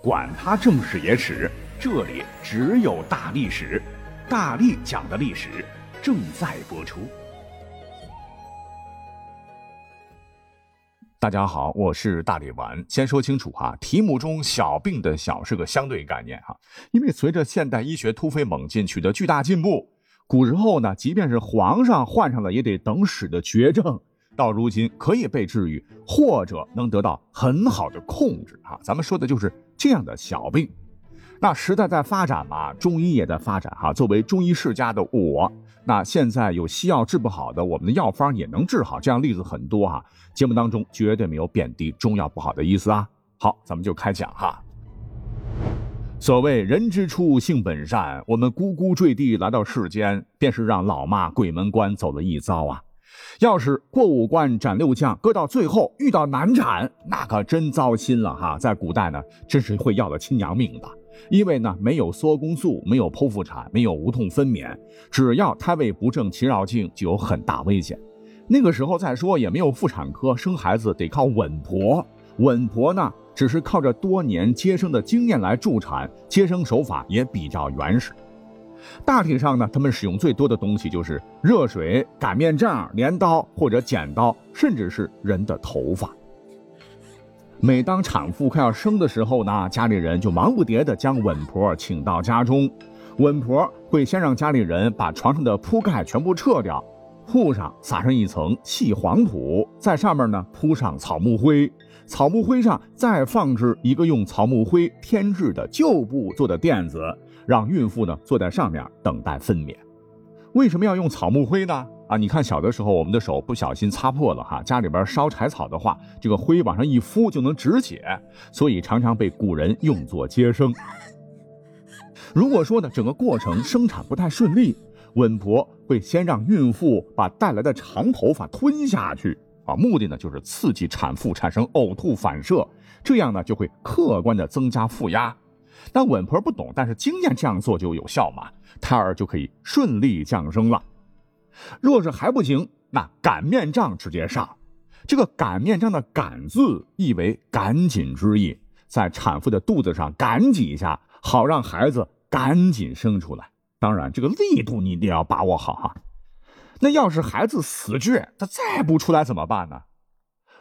管他正史野史，这里只有大历史，大力讲的历史正在播出。大家好，我是大力丸。先说清楚哈，题目中“小病”的“小”是个相对概念哈，因为随着现代医学突飞猛进，取得巨大进步，古时候呢，即便是皇上患上了，也得等死的绝症。到如今可以被治愈，或者能得到很好的控制哈。咱们说的就是这样的小病。那时代在发展嘛，中医也在发展哈。作为中医世家的我，那现在有西药治不好的，我们的药方也能治好，这样例子很多哈。节目当中绝对没有贬低中药不好的意思啊。好，咱们就开讲哈。所谓人之初性本善，我们呱呱坠地来到世间，便是让老妈鬼门关走了一遭啊。要是过五关斩六将，搁到最后遇到难产，那可真糟心了哈！在古代呢，真是会要了亲娘命的，因为呢，没有缩宫素，没有剖腹产，没有无痛分娩，只要胎位不正、脐绕颈，就有很大危险。那个时候再说也没有妇产科，生孩子得靠稳婆。稳婆呢，只是靠着多年接生的经验来助产，接生手法也比较原始。大体上呢，他们使用最多的东西就是热水、擀面杖、镰刀或者剪刀，甚至是人的头发。每当产妇快要生的时候呢，家里人就忙不迭地将稳婆请到家中。稳婆会先让家里人把床上的铺盖全部撤掉，铺上撒上一层细黄土，在上面呢铺上草木灰，草木灰上再放置一个用草木灰添置的旧布做的垫子。让孕妇呢坐在上面等待分娩，为什么要用草木灰呢？啊，你看小的时候我们的手不小心擦破了哈，家里边烧柴草的话，这个灰往上一敷就能止血，所以常常被古人用作接生。如果说呢整个过程生产不太顺利，稳婆会先让孕妇把带来的长头发吞下去啊，目的呢就是刺激产妇产生呕吐反射，这样呢就会客观的增加腹压。但稳婆不懂，但是经验这样做就有效嘛，胎儿就可以顺利降生了。若是还不行，那擀面杖直接上。这个擀面杖的“擀”字意为赶紧之意，在产妇的肚子上赶几下，好让孩子赶紧生出来。当然，这个力度你一定要把握好哈。那要是孩子死倔，他再不出来怎么办呢？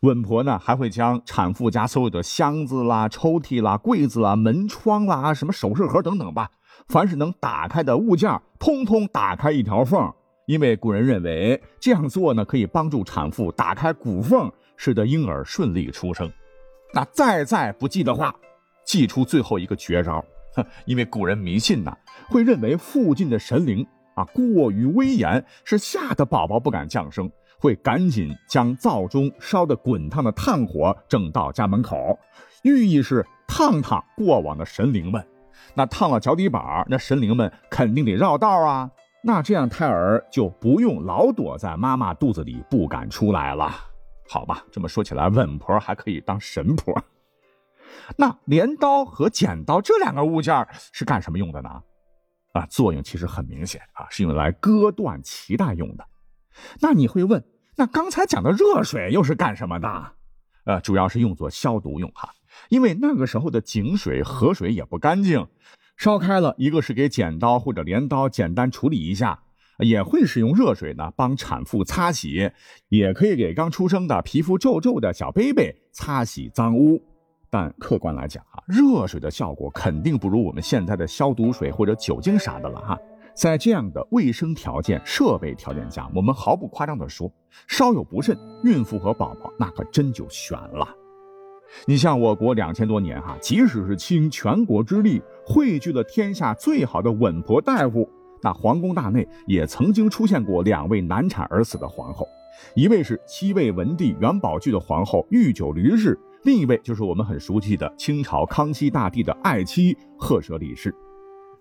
稳婆呢，还会将产妇家所有的箱子啦、抽屉啦、柜子啦、门窗啦、什么首饰盒等等吧，凡是能打开的物件，通通打开一条缝。因为古人认为这样做呢，可以帮助产妇打开骨缝，使得婴儿顺利出生。那再再不济的话，祭出最后一个绝招。因为古人迷信呐，会认为附近的神灵啊过于威严，是吓得宝宝不敢降生。会赶紧将灶中烧得滚烫的炭火整到家门口，寓意是烫烫过往的神灵们。那烫了脚底板，那神灵们肯定得绕道啊。那这样胎儿就不用老躲在妈妈肚子里不敢出来了，好吧？这么说起来，稳婆还可以当神婆。那镰刀和剪刀这两个物件是干什么用的呢？啊，作用其实很明显啊，是用来割断脐带用的。那你会问，那刚才讲的热水又是干什么的？呃，主要是用作消毒用哈，因为那个时候的井水、河水也不干净，烧开了，一个是给剪刀或者镰刀简单处理一下，也会使用热水呢帮产妇擦洗，也可以给刚出生的皮肤皱皱的小 baby 擦洗脏污。但客观来讲啊，热水的效果肯定不如我们现在的消毒水或者酒精啥的了哈。在这样的卫生条件、设备条件下，我们毫不夸张地说，稍有不慎，孕妇和宝宝那可真就悬了。你像我国两千多年哈，即使是倾全国之力汇聚了天下最好的稳婆大夫，那皇宫大内也曾经出现过两位难产而死的皇后，一位是西魏文帝元宝炬的皇后御九驴氏，另一位就是我们很熟悉的清朝康熙大帝的爱妻赫舍里氏。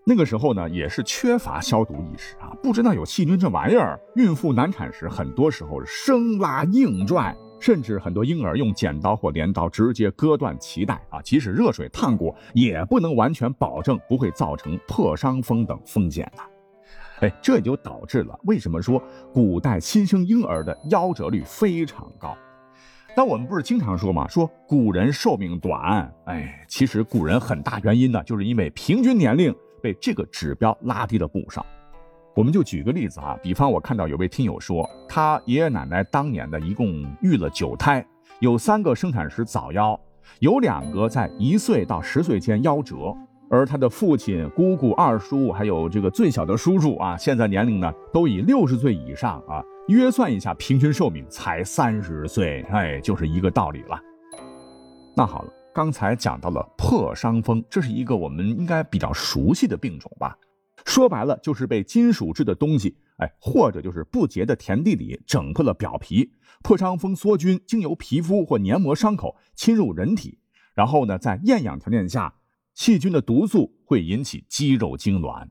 那个时候呢，也是缺乏消毒意识啊，不知道有细菌这玩意儿。孕妇难产时，很多时候生拉硬拽，甚至很多婴儿用剪刀或镰刀直接割断脐带啊。即使热水烫过，也不能完全保证不会造成破伤风等风险呐。哎，这也就导致了为什么说古代新生婴儿的夭折率非常高。但我们不是经常说嘛，说古人寿命短，哎，其实古人很大原因呢，就是因为平均年龄被这个指标拉低了不少。我们就举个例子啊，比方我看到有位听友说，他爷爷奶奶当年呢一共育了九胎，有三个生产时早夭，有两个在一岁到十岁间夭折，而他的父亲、姑姑、二叔，还有这个最小的叔叔啊，现在年龄呢都以六十岁以上啊，约算一下，平均寿命才三十岁，哎，就是一个道理了。那好了，刚才讲到了破伤风，这是一个我们应该比较熟悉的病种吧？说白了就是被金属制的东西，哎，或者就是不洁的田地里整破了表皮，破伤风梭菌经由皮肤或黏膜伤口侵入人体，然后呢，在厌氧条件下，细菌的毒素会引起肌肉痉挛。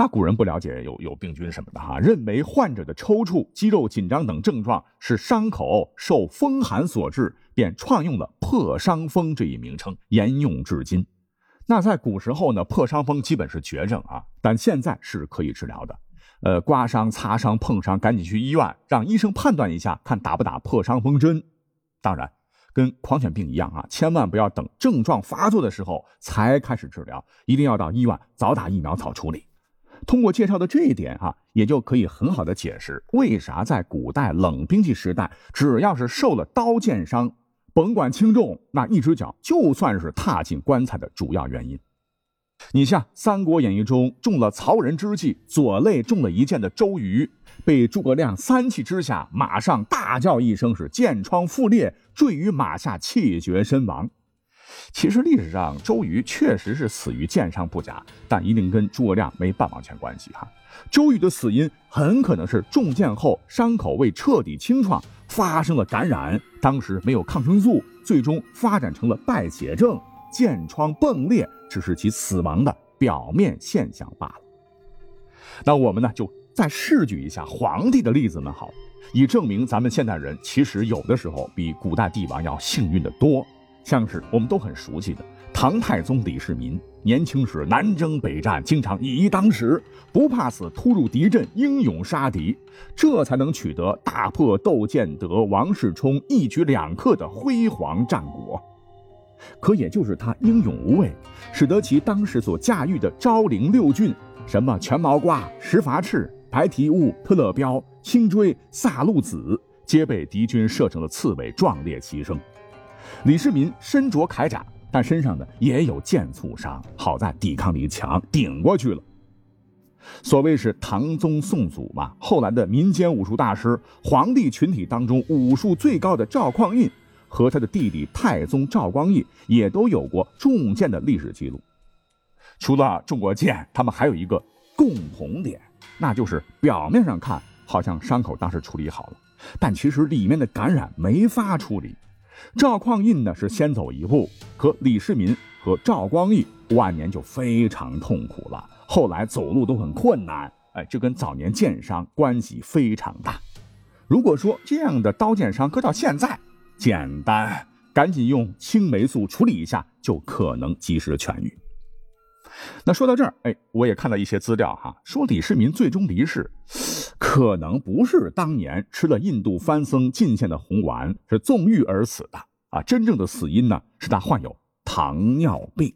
那古人不了解有有病菌什么的哈，认为患者的抽搐、肌肉紧张等症状是伤口受风寒所致，便创用了破伤风这一名称，沿用至今。那在古时候呢，破伤风基本是绝症啊，但现在是可以治疗的。呃，刮伤、擦伤、碰伤，赶紧去医院，让医生判断一下，看打不打破伤风针。当然，跟狂犬病一样啊，千万不要等症状发作的时候才开始治疗，一定要到医院早打疫苗早处理。通过介绍的这一点哈，也就可以很好的解释为啥在古代冷兵器时代，只要是受了刀剑伤。甭管轻重，那一只脚就算是踏进棺材的主要原因。你像《三国演义》中中了曹仁之计，左肋中了一箭的周瑜，被诸葛亮三气之下，马上大叫一声，是箭疮复裂，坠于马下，气绝身亡。其实历史上周瑜确实是死于箭伤不假，但一定跟诸葛亮没半毛钱关系哈。周瑜的死因很可能是中箭后伤口未彻底清创。发生了感染，当时没有抗生素，最终发展成了败血症，箭疮迸裂，只是其死亡的表面现象罢了。那我们呢，就再试举一下皇帝的例子呢，好，以证明咱们现代人其实有的时候比古代帝王要幸运的多。像是我们都很熟悉的唐太宗李世民。年轻时南征北战，经常以一当十，不怕死，突入敌阵，英勇杀敌，这才能取得大破窦建德、王世充一举两克的辉煌战果。可也就是他英勇无畏，使得其当时所驾驭的昭陵六郡，什么全毛瓜、石筏赤、白蹄乌、特勒彪、青锥、萨路子，皆被敌军射成了刺猬，壮烈牺牲。李世民身着铠甲。但身上呢也有剑簇伤，好在抵抗力强，顶过去了。所谓是唐宗宋祖嘛，后来的民间武术大师，皇帝群体当中武术最高的赵匡胤和他的弟弟太宗赵光义也都有过中箭的历史记录。除了中过箭，他们还有一个共同点，那就是表面上看好像伤口当时处理好了，但其实里面的感染没法处理。赵匡胤呢是先走一步，可李世民和赵光义晚年就非常痛苦了，后来走路都很困难。哎，这跟早年箭伤关系非常大。如果说这样的刀剑伤搁到现在，简单，赶紧用青霉素处理一下，就可能及时痊愈。那说到这儿，哎，我也看到一些资料哈，说李世民最终离世。可能不是当年吃了印度番僧进献的红丸，是纵欲而死的啊！真正的死因呢，是他患有糖尿病。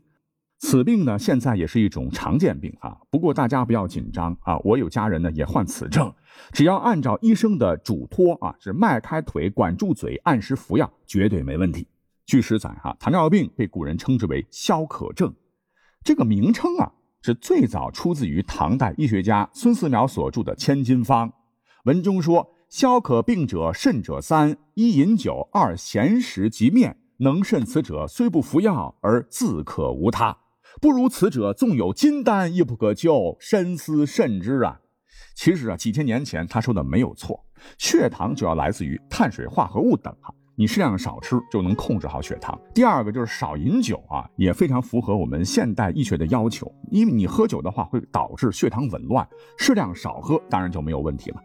此病呢，现在也是一种常见病啊。不过大家不要紧张啊，我有家人呢也患此症，只要按照医生的嘱托啊，是迈开腿、管住嘴、按时服药，绝对没问题。据史载哈，糖尿病被古人称之为消渴症，这个名称啊。是最早出自于唐代医学家孙思邈所著的《千金方》，文中说：“消渴病者甚者三：一饮酒，二咸食及面。能甚此者，虽不服药而自可无他。不如此者，纵有金丹亦不可救。深思慎之啊！”其实啊，几千年前他说的没有错，血糖主要来自于碳水化合物等哈。你适量少吃就能控制好血糖。第二个就是少饮酒啊，也非常符合我们现代医学的要求。因为你喝酒的话会导致血糖紊乱，适量少喝当然就没有问题了。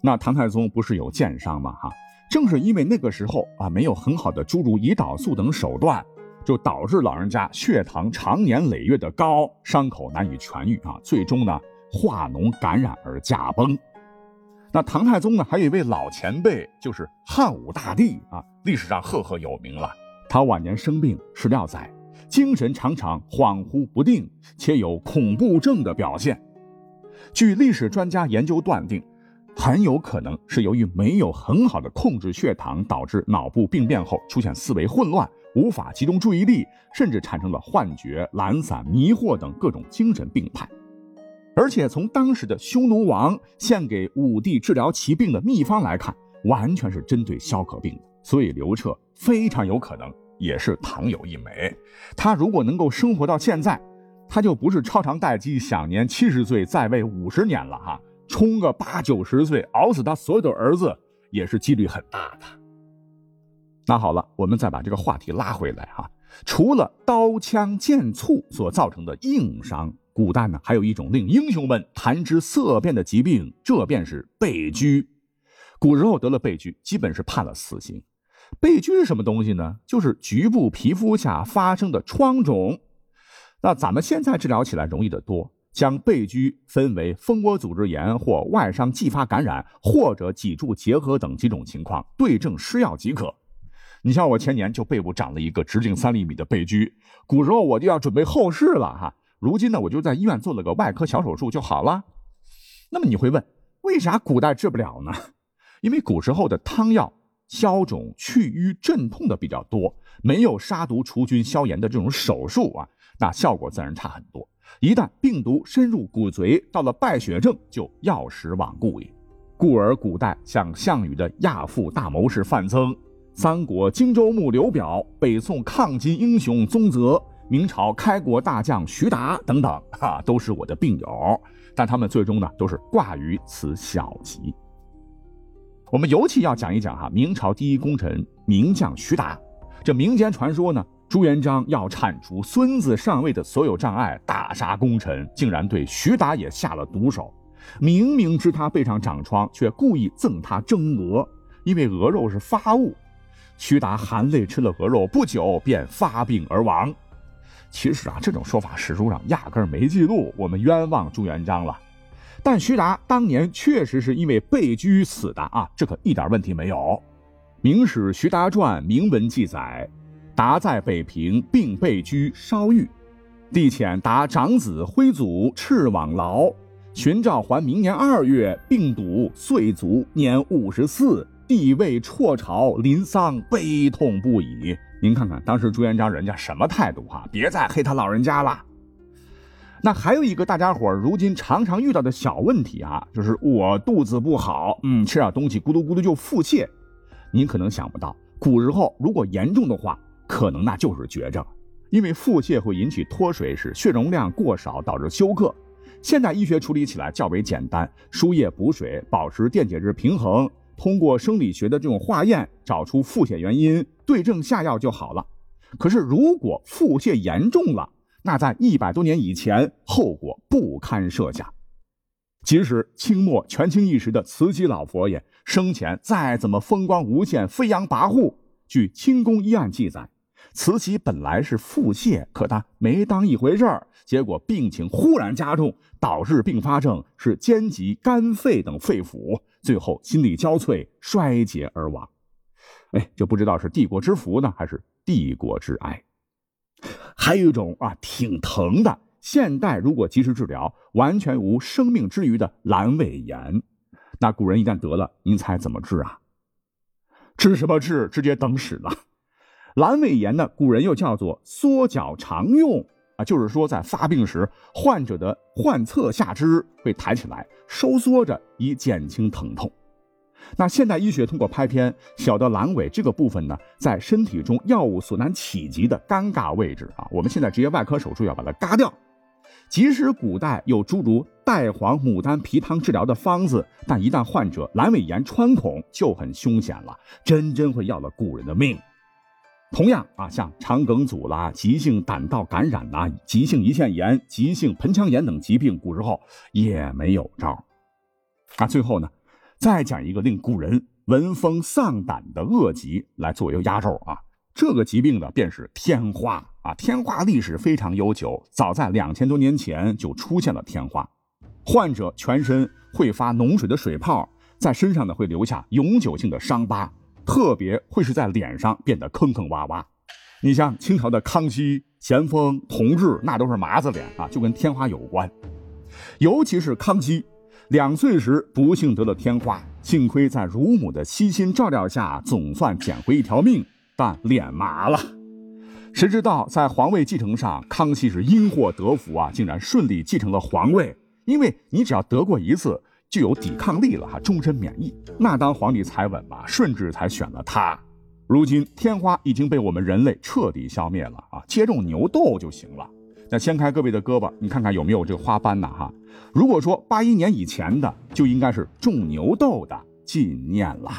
那唐太宗不是有箭伤吗？哈，正是因为那个时候啊没有很好的诸如胰岛素等手段，就导致老人家血糖长年累月的高，伤口难以痊愈啊，最终呢化脓感染而驾崩。那唐太宗呢，还有一位老前辈，就是汉武大帝啊，历史上赫赫有名了。他晚年生病，史料载，精神常常恍惚不定，且有恐怖症的表现。据历史专家研究断定，很有可能是由于没有很好的控制血糖，导致脑部病变后出现思维混乱，无法集中注意力，甚至产生了幻觉、懒散、迷惑等各种精神病态。而且从当时的匈奴王献给武帝治疗疾病的秘方来看，完全是针对消渴病的。所以刘彻非常有可能也是唐有一枚。他如果能够生活到现在，他就不是超长待机，享年七十岁，在位五十年了哈，冲个八九十岁，熬死他所有的儿子也是几率很大的。那好了，我们再把这个话题拉回来哈，除了刀枪剑簇所造成的硬伤。古代呢，还有一种令英雄们谈之色变的疾病，这便是背疽。古时候得了背疽，基本是判了死刑。背疽是什么东西呢？就是局部皮肤下发生的疮肿。那咱们现在治疗起来容易得多，将背疽分为蜂窝组织炎或外伤继发感染，或者脊柱结核等几种情况，对症施药即可。你像我前年就背部长了一个直径三厘米的背疽，古时候我就要准备后事了哈。如今呢，我就在医院做了个外科小手术就好了。那么你会问，为啥古代治不了呢？因为古时候的汤药消肿、去瘀、镇痛的比较多，没有杀毒、除菌、消炎的这种手术啊，那效果自然差很多。一旦病毒深入骨髓，到了败血症，就药石罔顾也。故而古代像项羽的亚父大谋士范增，三国荆州牧刘表，北宋抗金英雄宗泽。明朝开国大将徐达等等，哈，都是我的病友，但他们最终呢，都是挂于此小疾。我们尤其要讲一讲哈，明朝第一功臣名将徐达。这民间传说呢，朱元璋要铲除孙子上位的所有障碍，大杀功臣，竟然对徐达也下了毒手。明明知他背上长疮，却故意赠他蒸鹅，因为鹅肉是发物。徐达含泪吃了鹅肉，不久便发病而亡。其实啊，这种说法史书上压根儿没记录，我们冤枉朱元璋了。但徐达当年确实是因为被拘死的啊，这可一点问题没有。《明史·徐达传》明文记载，达在北平并被拘烧狱，帝遣达长子徽祖赤往劳，寻召还明年二月病笃岁卒，年五十四。帝位辍朝，临丧悲痛不已。您看看当时朱元璋人家什么态度哈？别再黑他老人家了。那还有一个大家伙如今常常遇到的小问题啊，就是我肚子不好，嗯，吃点东西咕嘟咕嘟就腹泻。您可能想不到，古时候如果严重的话，可能那就是绝症，因为腹泻会引起脱水，使血容量过少，导致休克。现代医学处理起来较为简单，输液补水，保持电解质平衡。通过生理学的这种化验找出腹泻原因，对症下药就好了。可是如果腹泻严重了，那在一百多年以前，后果不堪设想。即使清末权倾一时的慈禧老佛爷生前再怎么风光无限、飞扬跋扈，据清宫医案记载，慈禧本来是腹泻，可她没当一回事儿，结果病情忽然加重，导致并发症是兼及肝肺等肺腑。最后心力交瘁，衰竭而亡。哎，就不知道是帝国之福呢，还是帝国之哀。还有一种啊，挺疼的。现代如果及时治疗，完全无生命之余的阑尾炎，那古人一旦得了，您猜怎么治啊？治什么治？直接等死了。阑尾炎呢，古人又叫做缩脚常用。啊，就是说，在发病时，患者的患侧下肢会抬起来，收缩着以减轻疼痛。那现代医学通过拍片，小的阑尾这个部分呢，在身体中药物所难企及的尴尬位置啊，我们现在直接外科手术要把它嘎掉。即使古代有诸如代黄、牡丹皮汤治疗的方子，但一旦患者阑尾炎穿孔，就很凶险了，真真会要了古人的命。同样啊，像肠梗阻啦、急性胆道感染呐、急性胰腺炎、急性盆腔炎等疾病，古时候也没有招。那最后呢，再讲一个令古人闻风丧胆的恶疾来作为压轴啊。这个疾病呢，便是天花啊。天花历史非常悠久，早在两千多年前就出现了天花，患者全身会发脓水的水泡。在身上呢会留下永久性的伤疤，特别会是在脸上变得坑坑洼洼。你像清朝的康熙、咸丰、同治，那都是麻子脸啊，就跟天花有关。尤其是康熙，两岁时不幸得了天花，幸亏在乳母的悉心照料下，总算捡回一条命，但脸麻了。谁知道在皇位继承上，康熙是因祸得福啊，竟然顺利继承了皇位。因为你只要得过一次，具有抵抗力了哈，终身免疫。那当皇帝才稳嘛，顺治才选了他。如今天花已经被我们人类彻底消灭了啊，接种牛痘就行了。那掀开各位的胳膊，你看看有没有这个花斑呢？哈，如果说八一年以前的，就应该是种牛痘的纪念了。